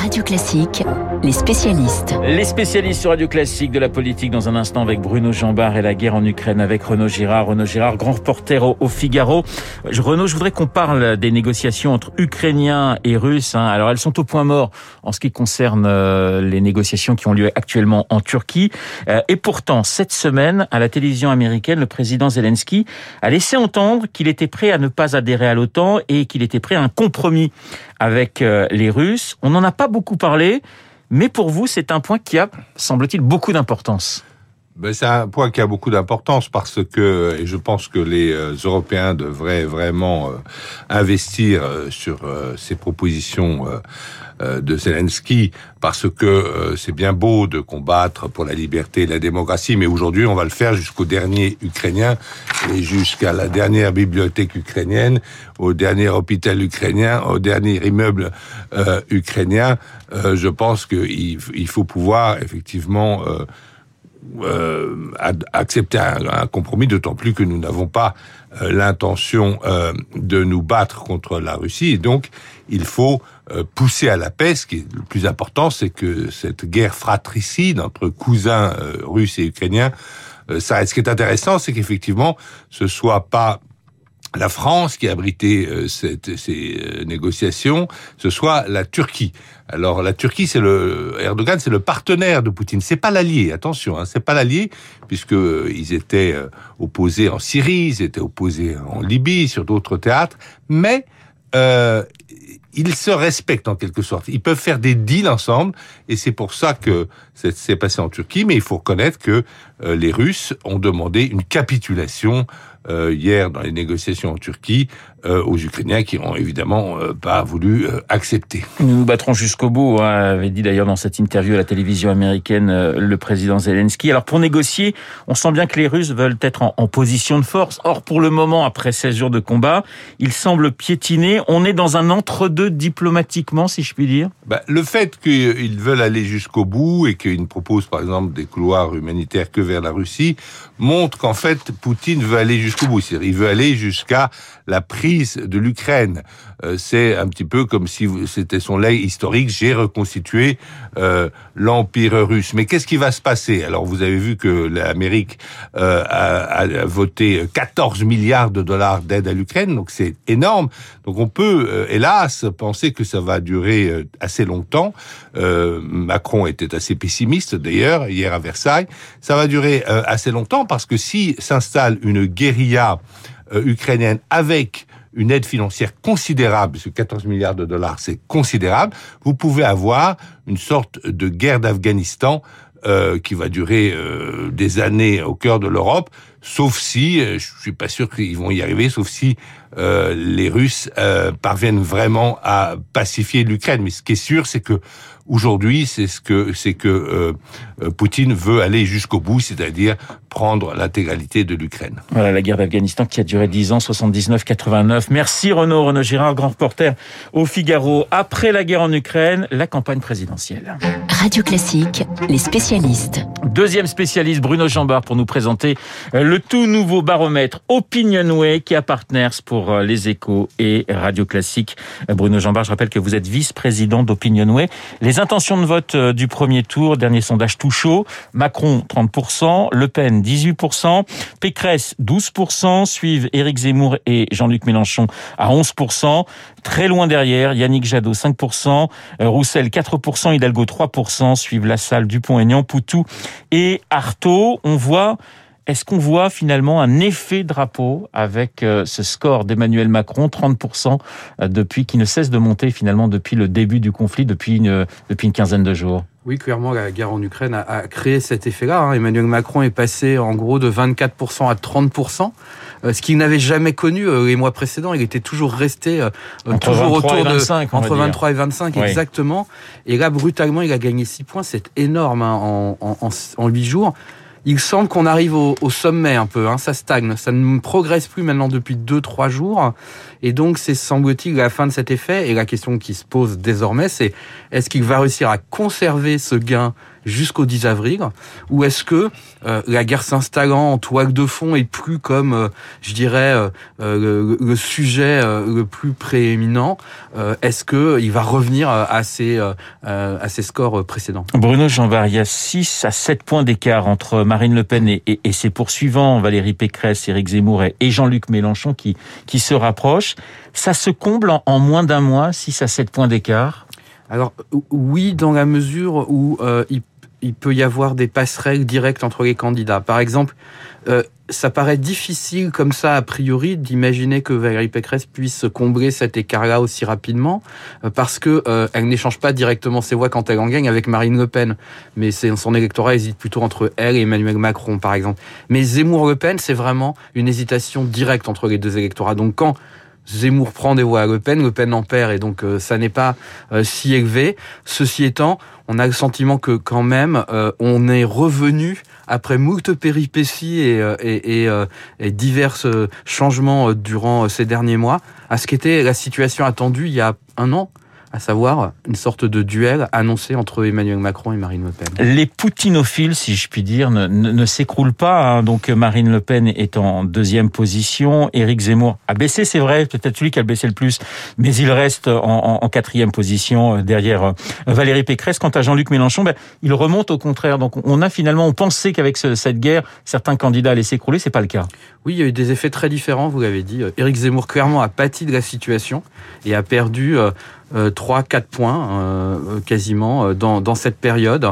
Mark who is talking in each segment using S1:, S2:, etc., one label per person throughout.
S1: Radio Classique, les spécialistes.
S2: Les spécialistes sur Radio Classique de la politique dans un instant avec Bruno Jambard et la guerre en Ukraine avec Renaud Girard. Renaud Girard, grand reporter au, Figaro. Renaud, je voudrais qu'on parle des négociations entre Ukrainiens et Russes. Hein. Alors elles sont au point mort en ce qui concerne euh, les négociations qui ont lieu actuellement en Turquie. Euh, et pourtant, cette semaine, à la télévision américaine, le président Zelensky a laissé entendre qu'il était prêt à ne pas adhérer à l'OTAN et qu'il était prêt à un compromis avec euh, les Russes. On n'en a pas beaucoup parlé, mais pour vous, c'est un point qui a, semble-t-il, beaucoup d'importance.
S3: Ben, c'est un point qui a beaucoup d'importance parce que, et je pense que les euh, Européens devraient vraiment euh, investir sur ces propositions euh, de Zelensky, parce que euh, c'est bien beau de combattre pour la liberté et la démocratie, mais aujourd'hui on va le faire jusqu'au dernier Ukrainien et jusqu'à la dernière bibliothèque ukrainienne, au dernier hôpital ukrainien, au dernier immeuble euh, ukrainien. je pense qu'il il faut pouvoir effectivement euh, accepter un, un compromis, d'autant plus que nous n'avons pas l'intention de nous battre contre la Russie. Et donc, il faut euh, pousser à la paix. Ce qui est le plus important, c'est que cette guerre fratricide entre cousins euh, russes et ukrainiens euh, s'arrête. Ce qui est intéressant, c'est qu'effectivement, ce soit pas la France qui a abrité cette, ces négociations, ce soit la Turquie. Alors la Turquie, c'est le Erdogan, c'est le partenaire de Poutine. C'est pas l'allié. Attention, hein, c'est pas l'allié puisque ils étaient opposés en Syrie, ils étaient opposés en Libye, sur d'autres théâtres, mais euh, ils se respectent en quelque sorte. Ils peuvent faire des deals ensemble, et c'est pour ça que c'est passé en Turquie. Mais il faut reconnaître que euh, les Russes ont demandé une capitulation euh, hier dans les négociations en Turquie euh, aux Ukrainiens qui ont évidemment euh, pas voulu accepter.
S2: Nous nous battrons jusqu'au bout, hein, avait dit d'ailleurs dans cette interview à la télévision américaine le président Zelensky. Alors pour négocier, on sent bien que les Russes veulent être en, en, position de force. Or pour le moment, après 16 jours de combat, ils semblent piétiner. On est dans un entre-deux diplomatiquement, si je puis dire.
S3: Bah, le fait qu'ils veulent aller jusqu'au bout et qu'ils ne proposent par exemple des couloirs humanitaires que vers la Russie montre qu'en fait Poutine veut aller jusqu'au bout. Il veut aller jusqu'à la prise de l'Ukraine. Euh, c'est un petit peu comme si c'était son lait historique. J'ai reconstitué euh, l'empire russe. Mais qu'est-ce qui va se passer? Alors vous avez vu que l'Amérique euh, a, a, voté 14 milliards de dollars d'aide à l'Ukraine, donc c'est énorme. Donc on peut, hélas, penser que ça va durer assez longtemps. Macron était assez pessimiste d'ailleurs hier à Versailles. Ça va durer assez longtemps parce que si s'installe une guérilla ukrainienne avec une aide financière considérable, ce 14 milliards de dollars, c'est considérable, vous pouvez avoir une sorte de guerre d'Afghanistan euh, qui va durer euh, des années au cœur de l'Europe, sauf si, euh, je suis pas sûr qu'ils vont y arriver, sauf si les Russes parviennent vraiment à pacifier l'Ukraine. Mais ce qui est sûr, c'est que aujourd'hui, c'est ce que c'est que Poutine veut aller jusqu'au bout, c'est-à-dire prendre l'intégralité de l'Ukraine.
S2: Voilà la guerre d'Afghanistan qui a duré 10 ans, 79-89. Merci Renaud, Renaud Girard, grand reporter au Figaro. Après la guerre en Ukraine, la campagne présidentielle.
S1: Radio Classique, les spécialistes.
S2: Deuxième spécialiste, Bruno Jambard, pour nous présenter euh, le tout nouveau baromètre Opinionway qui a Partners pour euh, les échos et Radio Classique. Euh, Bruno Jambard, je rappelle que vous êtes vice-président d'Opinionway. Les intentions de vote du premier tour, dernier sondage tout chaud, Macron 30%, Le Pen 18%, Pécresse 12%, suivent Éric Zemmour et Jean-Luc Mélenchon à 11%, très loin derrière Yannick Jadot 5%, euh, Roussel 4%, Hidalgo 3%, suivent Lassalle, Dupont-Aignan, Poutou et Artaud. On voit est-ce qu'on voit finalement un effet drapeau avec euh, ce score d'Emmanuel Macron, 30%, euh, depuis qui ne cesse de monter finalement depuis le début du conflit, depuis une, depuis une quinzaine de jours?
S4: Oui, clairement, la guerre en Ukraine a, créé cet effet-là. Hein. Emmanuel Macron est passé en gros de 24% à 30%, euh, ce qu'il n'avait jamais connu les mois précédents. Il était toujours resté toujours autour de 25, entre 23 et 25 exactement. Et là, brutalement, il a gagné 6 points. C'est énorme hein, en, en, en 8 jours il semble qu'on arrive au, sommet un peu, hein, ça stagne, ça ne progresse plus maintenant depuis 2-3 jours, et donc c'est semble-t-il la fin de cet effet, et la question qui se pose désormais, c'est est-ce qu'il va réussir à conserver ce gain jusqu'au 10 avril Ou est-ce que euh, la guerre s'installant en toile de fond est plus comme, euh, je dirais, euh, le, sujet le plus prééminent Est-ce que il va revenir à ses, à ses scores précédents?
S2: Bruno Jambard, il y a 6 à 7 points d'écart entre Marine Le Pen et, et, ses poursuivants, Valérie Pécresse, Éric Zemmour et Jean-Luc Mélenchon qui, qui se rapprochent. Ça se comble en, moins d'un mois, 6 à 7 points d'écart?
S4: Alors oui, dans la mesure où il il peut y avoir des passerelles directes entre les candidats. Par exemple, euh, ça paraît difficile comme ça a priori d'imaginer que Valérie Pécresse puisse combler cet écart-là aussi rapidement euh, parce que euh, elle n'échange pas directement ses voix quand elle en gagne avec Marine Le Pen, mais son électorat hésite plutôt entre elle et Emmanuel Macron par exemple. Mais Zemmour-Le Pen, c'est vraiment une hésitation directe entre les deux électorats. Donc quand Zemmour prend des voix à Le Pen, Le Pen en perd et donc ça n'est pas si élevé. Ceci étant, on a le sentiment que quand même euh, on est revenu après moult péripéties et, euh, et, et, euh, et divers changements durant ces derniers mois à ce qu'était la situation attendue il y a un an à savoir une sorte de duel annoncé entre Emmanuel Macron et Marine Le Pen.
S2: Les poutinophiles, si je puis dire, ne, ne, s'écroulent pas. Hein. Donc Marine Le Pen est en deuxième position. Éric Zemmour a baissé, c'est vrai, peut-être celui qui a baissé le plus, mais il reste en, en, quatrième position euh, derrière euh, Valérie Pécresse. Quant à Jean-Luc Mélenchon, ben, il remonte au contraire. Donc on a finalement, on pensait qu'avec cette guerre, certains candidats allaient s'écrouler. C'est pas le cas.
S4: Oui, il y a eu des effets très différents, vous l'avez dit. Euh, Éric Zemmour clairement a pâti de la situation et a perdu euh, 3-4 points euh, quasiment euh, dans, dans cette période.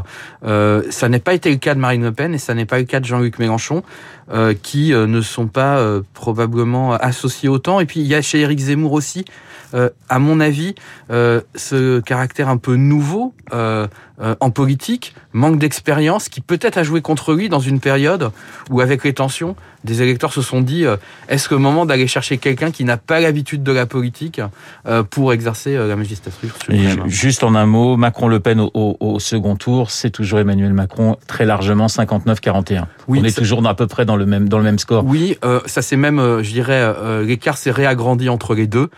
S4: Euh, ça n'est pas été le cas de Marine Le Pen et ça n'est pas le cas de Jean-Luc Mélenchon, euh, qui ne sont pas probablement associés autant. Et puis il y a chez Éric Zemmour aussi, à mon avis, ce caractère un peu nouveau en politique, manque d'expérience, qui peut-être a joué contre lui dans une période où avec les tensions, des électeurs se sont dit est-ce que le moment d'aller chercher quelqu'un qui n'a pas l'habitude de la politique pour exercer la
S2: Juste en un mot, Macron-Le Pen au, second tour, c'est toujours Emmanuel Macron très largement 59-41. Oui, On est toujours à peu près dans le même dans le même score.
S4: Oui, euh, ça c'est même, euh, je dirais, euh, l'écart s'est réagrandi entre les deux,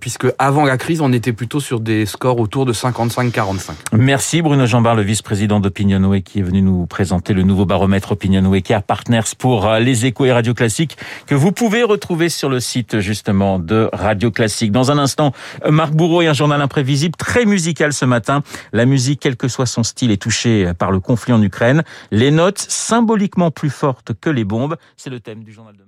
S4: puisque avant la crise, on était plutôt sur des scores autour de 55-45.
S2: Merci Bruno Jambard, le vice-président d'Opinionway, qui est venu nous présenter le nouveau baromètre Opinionway, qui a Partners pour les échos et Radio Classique, que vous pouvez retrouver sur le site justement de Radio Classique. Dans un instant, Marc Bourreau et un journal imprévisible, très musical ce matin. La musique, quel que soit son style, est touchée par le conflit en Ukraine. Les notes symboliquement plus fortes que les c'est le thème du journal de